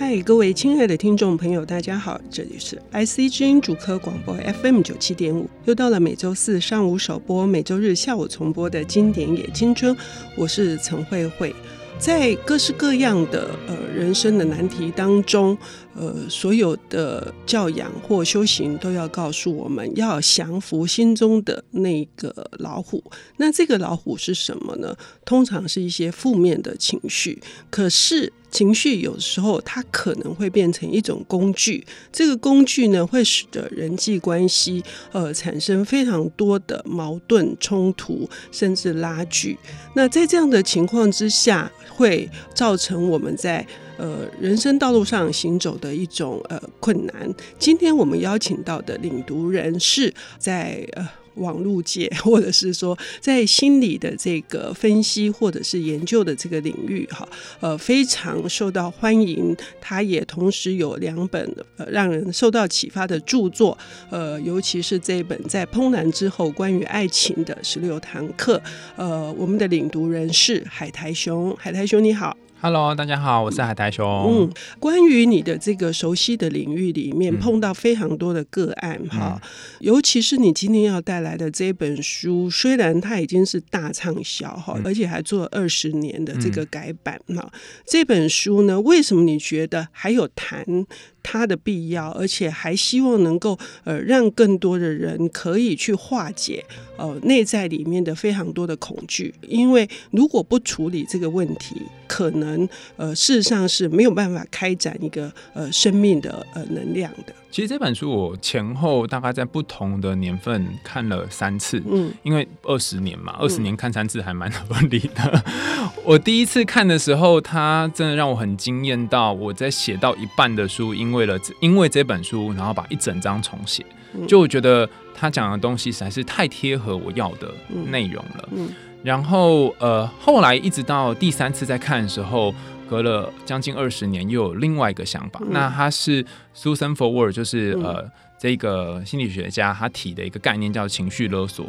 嗨，各位亲爱的听众朋友，大家好，这里是 IC 之音主科广播 FM 九七点五，又到了每周四上午首播、每周日下午重播的经典也青春，我是陈慧慧。在各式各样的呃人生的难题当中，呃，所有的教养或修行都要告诉我们要降服心中的那个老虎。那这个老虎是什么呢？通常是一些负面的情绪。可是情绪有时候它可能会变成一种工具，这个工具呢会使得人际关系呃产生非常多的矛盾冲突，甚至拉锯。那在这样的情况之下，会造成我们在呃人生道路上行走的一种呃困难。今天我们邀请到的领读人是在呃。网络界，或者是说在心理的这个分析或者是研究的这个领域，哈，呃，非常受到欢迎。他也同时有两本呃让人受到启发的著作，呃，尤其是这一本在怦然之后关于爱情的十六堂课。呃，我们的领读人是海苔熊，海苔熊你好。Hello，大家好，我是海苔熊。嗯，关于你的这个熟悉的领域里面，碰到非常多的个案哈、嗯，尤其是你今天要带来的这本书，虽然它已经是大畅销哈，而且还做了二十年的这个改版哈、嗯，这本书呢，为什么你觉得还有谈它的必要，而且还希望能够呃让更多的人可以去化解呃内在里面的非常多的恐惧，因为如果不处理这个问题，可能呃事实上是没有办法开展一个呃生命的呃能量的。其实这本书我前后大概在不同的年份看了三次，嗯，因为二十年嘛，二十年看三次还蛮合理的。我第一次看的时候，它真的让我很惊艳到，我在写到一半的书，因为了因为这本书，然后把一整章重写，就我觉得他讲的东西实在是太贴合我要的内容了。然后呃，后来一直到第三次再看的时候。隔了将近二十年，又有另外一个想法。嗯、那他是 Susan Forward，就是、嗯、呃这个心理学家，他提的一个概念叫情绪勒索。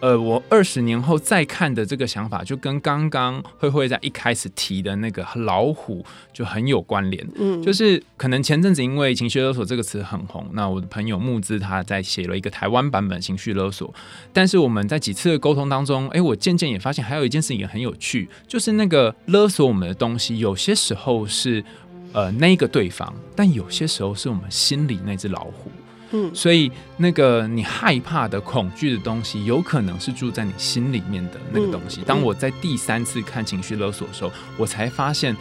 呃，我二十年后再看的这个想法，就跟刚刚慧慧在一开始提的那个老虎就很有关联。嗯，就是可能前阵子因为情绪勒索这个词很红，那我的朋友木之他在写了一个台湾版本情绪勒索。但是我们在几次的沟通当中，哎，我渐渐也发现还有一件事情也很有趣，就是那个勒索我们的东西，有些时候是呃那个对方，但有些时候是我们心里那只老虎。嗯，所以那个你害怕的、恐惧的东西，有可能是住在你心里面的那个东西。当我在第三次看情绪勒索的时候，我才发现，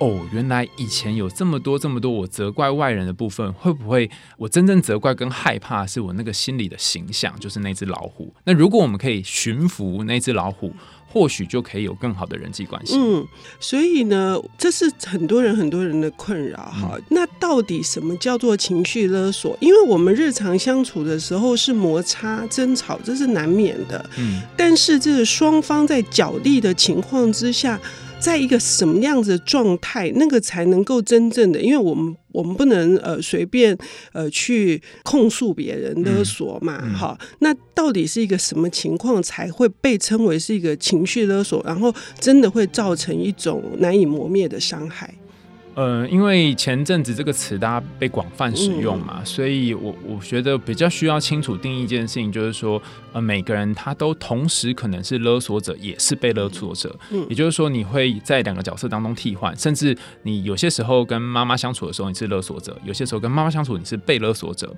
哦，原来以前有这么多、这么多我责怪外人的部分，会不会我真正责怪跟害怕是我那个心里的形象，就是那只老虎？那如果我们可以驯服那只老虎，或许就可以有更好的人际关系。嗯，所以呢，这是很多人很多人的困扰哈、嗯。那到底什么叫做情绪勒索？因为我们日常相处的时候是摩擦、争吵，这是难免的。嗯，但是这个双方在角力的情况之下。在一个什么样子的状态，那个才能够真正的？因为我们我们不能呃随便呃去控诉别人勒索嘛，哈、嗯嗯。那到底是一个什么情况才会被称为是一个情绪勒索？然后真的会造成一种难以磨灭的伤害？呃，因为前阵子这个词大家被广泛使用嘛，嗯、所以我我觉得比较需要清楚定义一件事情，就是说，呃，每个人他都同时可能是勒索者，也是被勒索者。嗯，也就是说，你会在两个角色当中替换，甚至你有些时候跟妈妈相处的时候你是勒索者，有些时候跟妈妈相处你是被勒索者。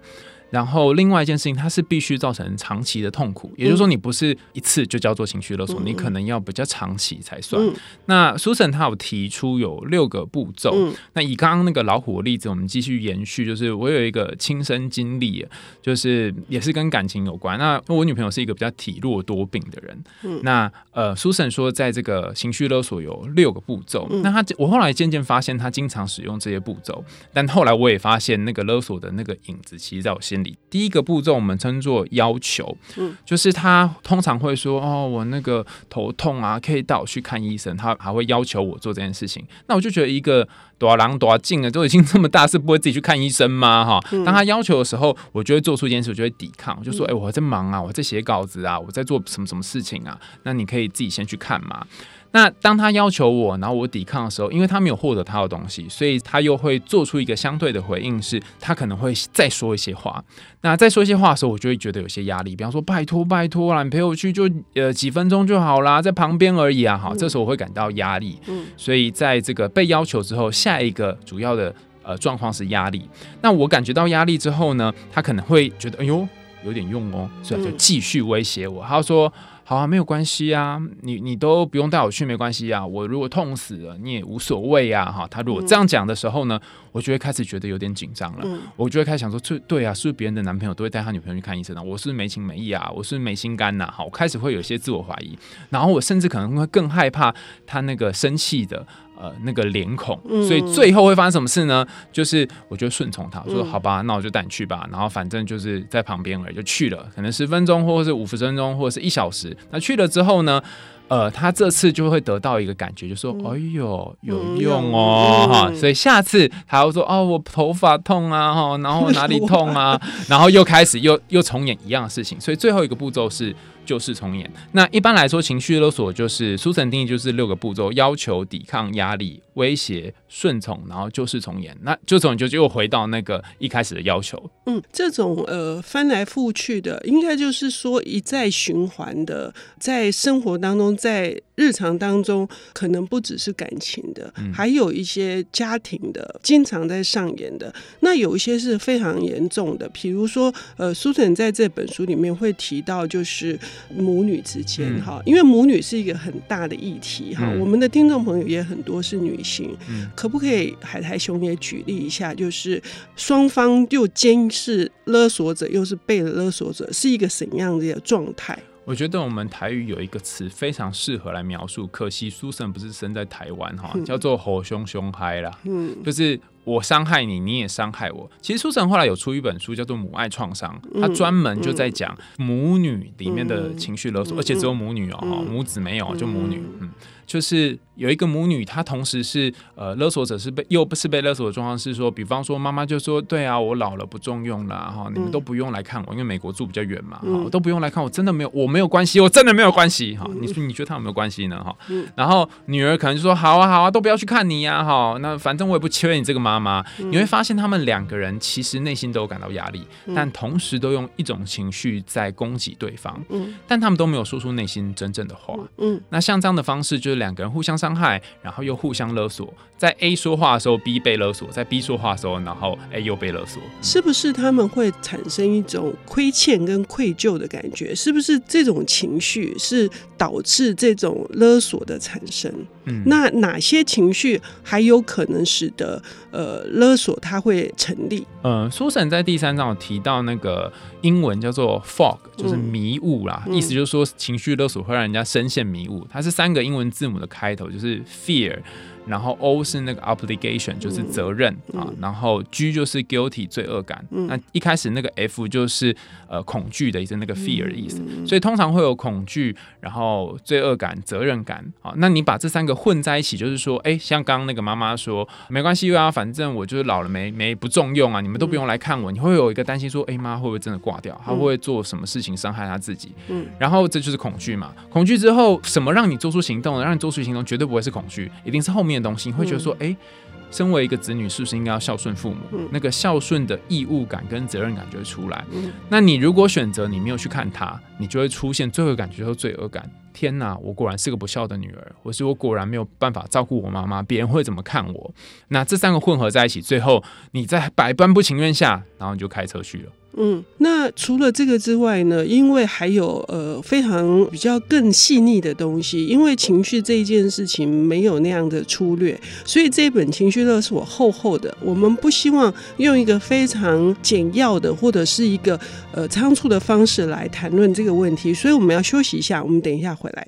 然后另外一件事情，它是必须造成长期的痛苦，也就是说，你不是一次就叫做情绪勒索，你可能要比较长期才算。那 Susan 他有提出有六个步骤。那以刚刚那个老虎的例子，我们继续延续，就是我有一个亲身经历，就是也是跟感情有关。那我女朋友是一个比较体弱多病的人。那呃，Susan 说，在这个情绪勒索有六个步骤。那他我后来渐渐发现，他经常使用这些步骤，但后来我也发现，那个勒索的那个影子，其实在我心。第一个步骤我们称作要求，嗯，就是他通常会说，哦，我那个头痛啊，可以带我去看医生，他还会要求我做这件事情。那我就觉得一个多狼多近了，都已经这么大，是不会自己去看医生吗？哈，当他要求的时候，我就会做出一件事，我就会抵抗，我就说，哎、欸，我在忙啊，我在写稿子啊，我在做什么什么事情啊？那你可以自己先去看嘛。那当他要求我，然后我抵抗的时候，因为他没有获得他的东西，所以他又会做出一个相对的回应，是他可能会再说一些话。那再说一些话的时候，我就会觉得有些压力。比方说，拜托拜托啦，你陪我去就呃几分钟就好啦，在旁边而已啊。好，这时候我会感到压力。嗯，所以在这个被要求之后，下一个主要的呃状况是压力。那我感觉到压力之后呢，他可能会觉得哎呦有点用哦，所以就继续威胁我。他说。好啊，没有关系啊，你你都不用带我去，没关系啊。我如果痛死了，你也无所谓啊。哈，他如果这样讲的时候呢，我就会开始觉得有点紧张了。嗯、我就会开始想说，对对啊，是不是别人的男朋友都会带他女朋友去看医生啊？我是不是没情没义啊？我是不是没心肝呐？好，我开始会有些自我怀疑，然后我甚至可能会更害怕他那个生气的。呃，那个脸孔，所以最后会发生什么事呢？就是我就顺从他，说好吧，那我就带你去吧。然后反正就是在旁边而已，就去了，可能十分钟，或者是五十分钟，或者是一小时。那去了之后呢，呃，他这次就会得到一个感觉，就说：“哎呦，有用哦，哈！”所以下次他会说：“哦，我头发痛啊，哈，然后哪里痛啊？”然后又开始又又重演一样的事情。所以最后一个步骤是。旧事重演。那一般来说，情绪勒索就是书神定义就是六个步骤：要求、抵抗、压力、威胁、顺从，然后旧事重演。那旧事重演就又回到那个一开始的要求。嗯，这种呃翻来覆去的，应该就是说一再循环的，在生活当中，在日常当中，可能不只是感情的，嗯、还有一些家庭的，经常在上演的。那有一些是非常严重的，比如说呃，苏晨在这本书里面会提到，就是。母女之间哈，因为母女是一个很大的议题哈。我们的听众朋友也很多是女性，可不可以海苔兄也举例一下，就是双方又监视勒索者，又是被勒索者，是一个怎样的状态？我觉得我们台语有一个词非常适合来描述，可惜苏神不是生在台湾哈，叫做“吼凶凶嗨”啦，嗯，就是。我伤害你，你也伤害我。其实苏神后来有出一本书，叫做《母爱创伤》，他专门就在讲母女里面的情绪勒索，而且只有母女哦，母子没有，就母女，嗯。就是有一个母女，她同时是呃勒索者，是被又不是被勒索的状况，是说，比方说妈妈就说，对啊，我老了不重用了哈，你们都不用来看我，因为美国住比较远嘛，哈，都不用来看我，真的没有，我没有关系，我真的没有关系哈。你说你觉得他有没有关系呢？哈，然后女儿可能就说，好啊好啊，都不要去看你呀，哈，那反正我也不缺你这个妈妈。你会发现他们两个人其实内心都有感到压力，但同时都用一种情绪在攻击对方，但他们都没有说出内心真正的话。嗯，那像这样的方式就是。两个人互相伤害，然后又互相勒索。在 A 说话的时候，B 被勒索；在 B 说话的时候，然后 A 又被勒索。是不是他们会产生一种亏欠跟愧疚的感觉？是不是这种情绪是导致这种勒索的产生？嗯，那哪些情绪还有可能使得呃勒索它会成立？呃，书神在第三章有提到那个英文叫做 fog，就是迷雾啦，嗯，意思就是说情绪勒索会让人家深陷迷雾。它是三个英文字母的开头，就是 fear。然后 O 是那个 obligation，就是责任啊。然后 G 就是 guilty，罪恶感。那一开始那个 F 就是呃恐惧的意思，那个 fear 的意思。所以通常会有恐惧，然后罪恶感、责任感啊。那你把这三个混在一起，就是说，哎，像刚刚那个妈妈说，没关系啊，反正我就是老了没没不重用啊，你们都不用来看我。你会有一个担心说，哎妈会不会真的挂掉？她会不会做什么事情伤害她自己？嗯。然后这就是恐惧嘛。恐惧之后，什么让你做出行动呢？让你做出行动绝对不会是恐惧，一定是后面。东西你会觉得说，哎、欸，身为一个子女，是不是应该要孝顺父母？嗯、那个孝顺的义务感跟责任感就会出来。嗯、那你如果选择你没有去看他，你就会出现罪恶感觉和罪恶感。天哪，我果然是个不孝的女儿，或是我果然没有办法照顾我妈妈，别人会怎么看我？那这三个混合在一起，最后你在百般不情愿下，然后你就开车去了。嗯，那除了这个之外呢？因为还有呃非常比较更细腻的东西，因为情绪这一件事情没有那样的粗略，所以这本情绪勒索厚厚的。我们不希望用一个非常简要的或者是一个呃仓促的方式来谈论这个问题，所以我们要休息一下，我们等一下回来。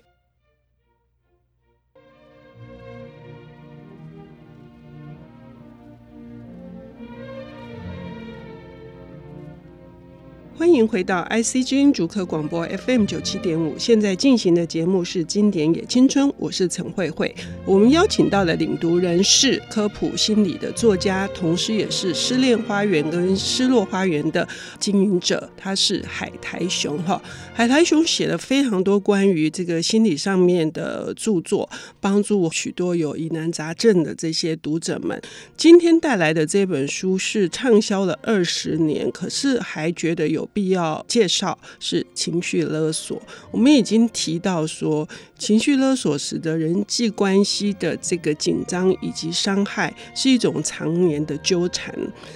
欢迎回到 IC 之音竹科广播 FM 九七点五，现在进行的节目是《经典也青春》，我是陈慧慧。我们邀请到的领读人是科普心理的作家，同时也是《失恋花园》跟《失落花园》的经营者，他是海苔熊哈。海苔熊写了非常多关于这个心理上面的著作，帮助许多有疑难杂症的这些读者们。今天带来的这本书是畅销了二十年，可是还觉得有。必要介绍是情绪勒索。我们已经提到说，情绪勒索使得人际关系的这个紧张以及伤害是一种常年的纠缠。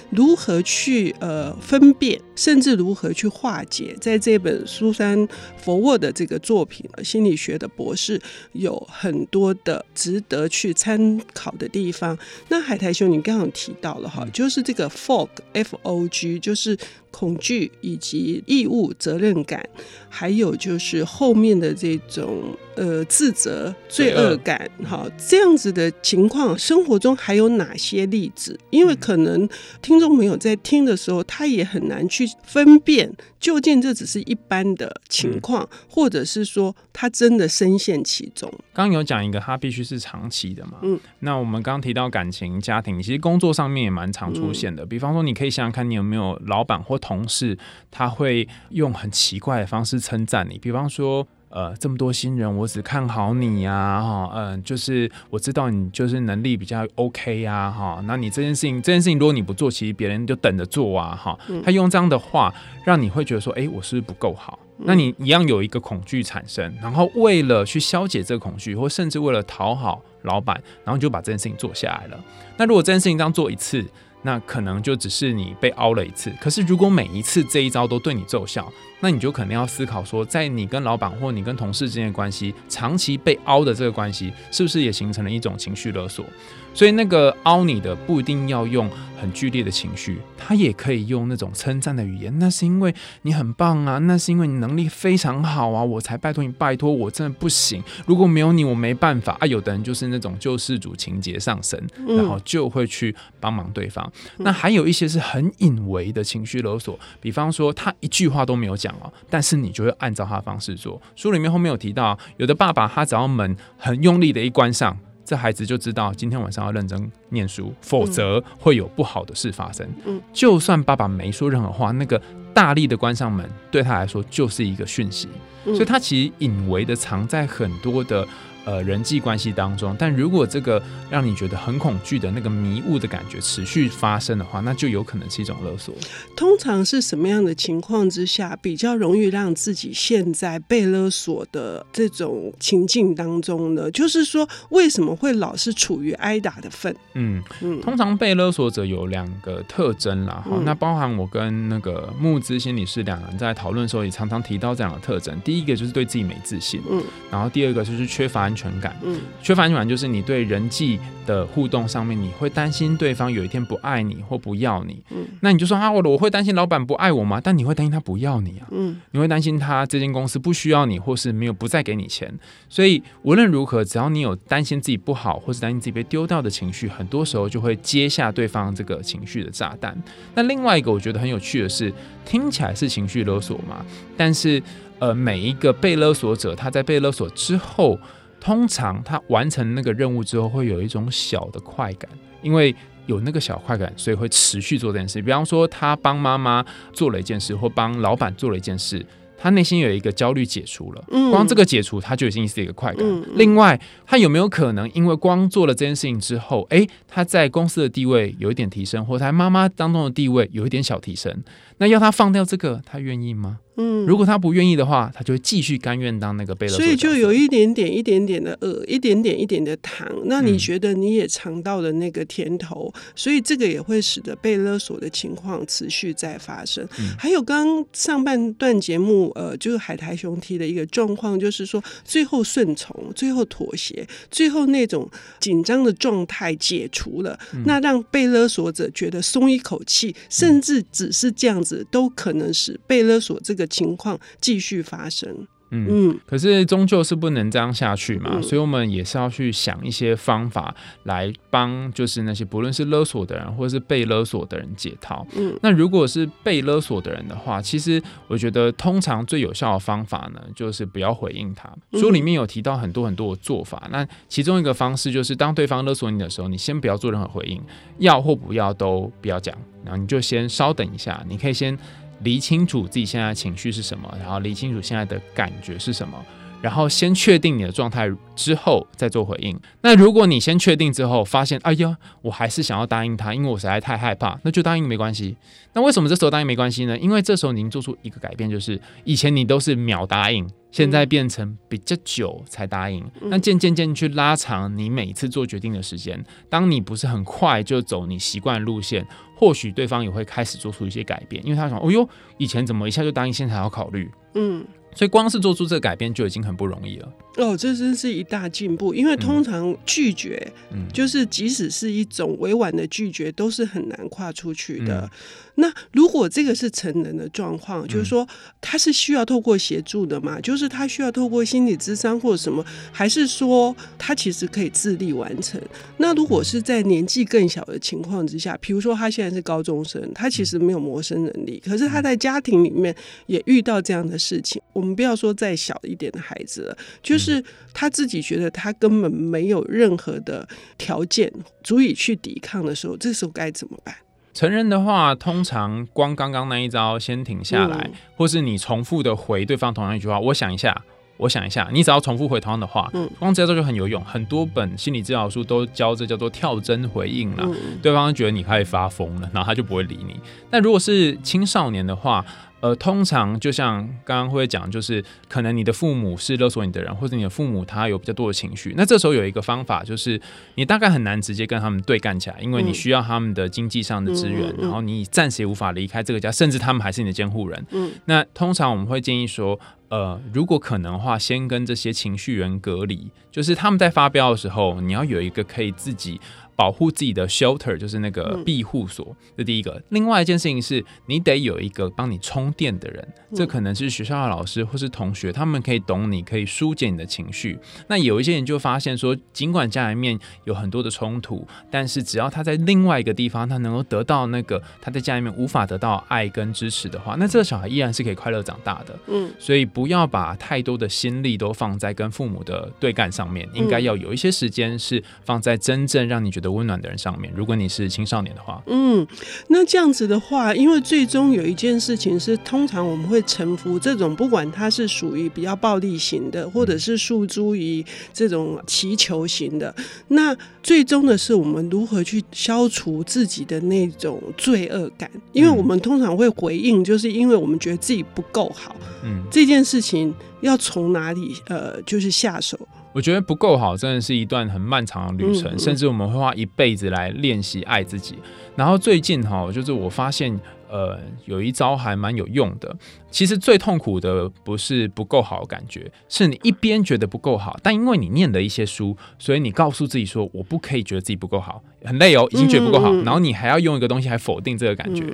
如何去呃分辨，甚至如何去化解，在这本苏珊·佛沃的这个作品《心理学的博士》有很多的值得去参考的地方。那海苔兄，你刚刚提到了哈，就是这个 fog，f o g，就是。恐惧以及义务责任感，还有就是后面的这种呃自责罪恶感，哈，这样子的情况，生活中还有哪些例子？因为可能听众朋友在听的时候，他也很难去分辨，究竟这只是一般的情况，嗯、或者是说他真的深陷其中。刚有讲一个，他必须是长期的嘛。嗯，那我们刚提到感情、家庭，其实工作上面也蛮常出现的。嗯、比方说，你可以想想看，你有没有老板或同事，他会用很奇怪的方式称赞你。比方说，呃，这么多新人，我只看好你呀，哈，嗯，就是我知道你就是能力比较 OK 呀，哈，那你这件事情，这件事情如果你不做，其实别人就等着做啊，哈。他用这样的话让你会觉得说，哎，我是不是不够好？那你一样有一个恐惧产生，然后为了去消解这个恐惧，或甚至为了讨好老板，然后就把这件事情做下来了。那如果这件事情这样做一次，那可能就只是你被凹了一次，可是如果每一次这一招都对你奏效，那你就可能要思考说，在你跟老板或你跟同事之间的关系，长期被凹的这个关系，是不是也形成了一种情绪勒索？所以那个凹你的不一定要用很剧烈的情绪，他也可以用那种称赞的语言。那是因为你很棒啊，那是因为你能力非常好啊，我才拜托你，拜托我真的不行。如果没有你，我没办法啊。有的人就是那种救世主情节上升，然后就会去帮忙对方。嗯、那还有一些是很隐微的情绪勒索，比方说他一句话都没有讲哦，但是你就会按照他的方式做。书里面后面有提到，有的爸爸他只要门很用力的一关上。这孩子就知道今天晚上要认真念书，否则会有不好的事发生。嗯，就算爸爸没说任何话，那个大力的关上门对他来说就是一个讯息，所以他其实隐微的藏在很多的。呃，人际关系当中，但如果这个让你觉得很恐惧的那个迷雾的感觉持续发生的话，那就有可能是一种勒索。通常是什么样的情况之下比较容易让自己陷在被勒索的这种情境当中呢？就是说，为什么会老是处于挨打的份？嗯嗯，通常被勒索者有两个特征啦，哈、嗯，那包含我跟那个木之心理师两人在讨论的时候，也常常提到这样的特征。第一个就是对自己没自信，嗯，然后第二个就是缺乏。安全感，嗯，缺乏安全感就是你对人际的互动上面，你会担心对方有一天不爱你或不要你，嗯，那你就说啊，我我会担心老板不爱我吗？但你会担心他不要你啊，嗯，你会担心他这间公司不需要你，或是没有不再给你钱。所以无论如何，只要你有担心自己不好，或是担心自己被丢掉的情绪，很多时候就会接下对方这个情绪的炸弹。那另外一个我觉得很有趣的是，听起来是情绪勒索嘛，但是呃，每一个被勒索者他在被勒索之后。通常他完成那个任务之后，会有一种小的快感，因为有那个小快感，所以会持续做这件事。比方说，他帮妈妈做了一件事，或帮老板做了一件事，他内心有一个焦虑解除了。光这个解除，他就已经是一个快感。另外，他有没有可能因为光做了这件事情之后，诶，他在公司的地位有一点提升，或他妈妈当中的地位有一点小提升？那要他放掉这个，他愿意吗？嗯，如果他不愿意的话，他就会继续甘愿当那个被勒索。所以就有一点点、一点点的恶，一点点、一点的糖。那你觉得你也尝到了那个甜头，嗯、所以这个也会使得被勒索的情况持续在发生。嗯、还有刚刚上半段节目，呃，就是海苔熊提的一个状况，就是说最后顺从、最后妥协、最后那种紧张的状态解除了，嗯、那让被勒索者觉得松一口气，甚至只是这样都可能使被勒索这个。情况继续发生。嗯嗯，可是终究是不能这样下去嘛，嗯、所以我们也是要去想一些方法来帮，就是那些不论是勒索的人或者是被勒索的人解套。嗯，那如果是被勒索的人的话，其实我觉得通常最有效的方法呢，就是不要回应他。书里面有提到很多很多的做法，那其中一个方式就是当对方勒索你的时候，你先不要做任何回应，要或不要都不要讲，然后你就先稍等一下，你可以先。理清楚自己现在情绪是什么，然后理清楚现在的感觉是什么，然后先确定你的状态之后再做回应。那如果你先确定之后发现，哎呀，我还是想要答应他，因为我实在太害怕，那就答应没关系。那为什么这时候答应没关系呢？因为这时候您做出一个改变，就是以前你都是秒答应。现在变成比较久才答应，那渐渐渐去拉长你每一次做决定的时间。当你不是很快就走你习惯路线，或许对方也会开始做出一些改变，因为他想，哦哟，以前怎么一下就答应，现在还要考虑，嗯。所以光是做出这个改变就已经很不容易了。哦，这真是一大进步。因为通常拒绝，嗯，就是即使是一种委婉的拒绝，都是很难跨出去的。嗯、那如果这个是成人的状况，就是说他是需要透过协助的嘛？就是他需要透过心理咨商或者什么，还是说他其实可以自立完成？那如果是在年纪更小的情况之下，比如说他现在是高中生，他其实没有谋生能力，可是他在家庭里面也遇到这样的事情。我们不要说再小一点的孩子了，就是他自己觉得他根本没有任何的条件足以去抵抗的时候，这时候该怎么办？成人的话，通常光刚刚那一招先停下来，嗯、或是你重复的回对方同样一句话，我想一下，我想一下，你只要重复回同样的话，嗯，光这招就很有用。很多本心理治疗书都教这叫做跳针回应了，嗯、对方觉得你开始发疯了，然后他就不会理你。但如果是青少年的话，呃，通常就像刚刚会讲，就是可能你的父母是勒索你的人，或者你的父母他有比较多的情绪。那这时候有一个方法，就是你大概很难直接跟他们对干起来，因为你需要他们的经济上的资源，嗯、然后你暂时也无法离开这个家，甚至他们还是你的监护人。嗯，那通常我们会建议说，呃，如果可能的话，先跟这些情绪源隔离，就是他们在发飙的时候，你要有一个可以自己。保护自己的 shelter 就是那个庇护所，这第一个。另外一件事情是，你得有一个帮你充电的人，这可能是学校的老师或是同学，他们可以懂你，可以疏解你的情绪。那有一些人就发现说，尽管家里面有很多的冲突，但是只要他在另外一个地方，他能够得到那个他在家里面无法得到爱跟支持的话，那这个小孩依然是可以快乐长大的。嗯，所以不要把太多的心力都放在跟父母的对干上面，应该要有一些时间是放在真正让你觉得。温暖的人上面，如果你是青少年的话，嗯，那这样子的话，因为最终有一件事情是，通常我们会臣服这种，不管它是属于比较暴力型的，或者是诉诸于这种祈求型的，那最终的是我们如何去消除自己的那种罪恶感？因为我们通常会回应，就是因为我们觉得自己不够好，嗯，这件事情要从哪里呃，就是下手？我觉得不够好，真的是一段很漫长的旅程，嗯嗯、甚至我们会花一辈子来练习爱自己。然后最近哈，就是我发现，呃，有一招还蛮有用的。其实最痛苦的不是不够好的感觉，是你一边觉得不够好，但因为你念了一些书，所以你告诉自己说，我不可以觉得自己不够好，很累哦，已经觉得不够好，然后你还要用一个东西来否定这个感觉。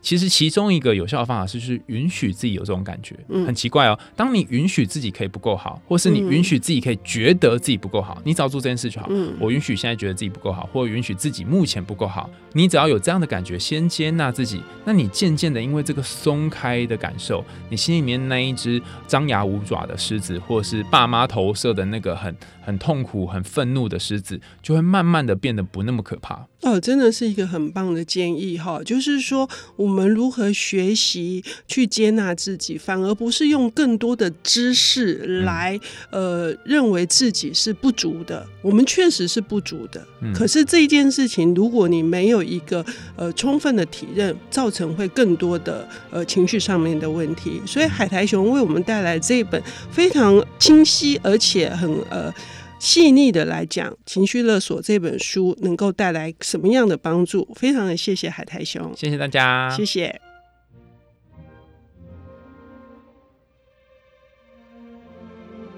其实其中一个有效的方法是，就是允许自己有这种感觉。很奇怪哦，当你允许自己可以不够好，或是你允许自己可以觉得自己不够好，你只要做这件事就好。我允许现在觉得自己不够好，或允许自己目前不够好，你只要有这样的感觉，先接纳自己，那你渐渐的因为这个松开的感受。你心里面那一只张牙舞爪的狮子，或是爸妈投射的那个很很痛苦、很愤怒的狮子，就会慢慢的变得不那么可怕。哦，真的是一个很棒的建议哈，就是说我们如何学习去接纳自己，反而不是用更多的知识来、嗯、呃认为自己是不足的。我们确实是不足的，嗯、可是这一件事情，如果你没有一个呃充分的体认，造成会更多的呃情绪上面的问题。所以海苔熊为我们带来这一本非常清晰而且很呃。细腻的来讲，情绪勒索这本书能够带来什么样的帮助？非常的谢谢海苔兄，谢谢大家，谢谢。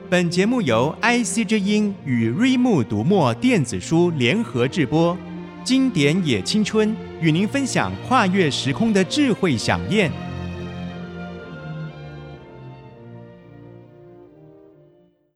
本节目由 IC 之音与瑞木读墨电子书联合制播，经典也青春与您分享跨越时空的智慧饗宴。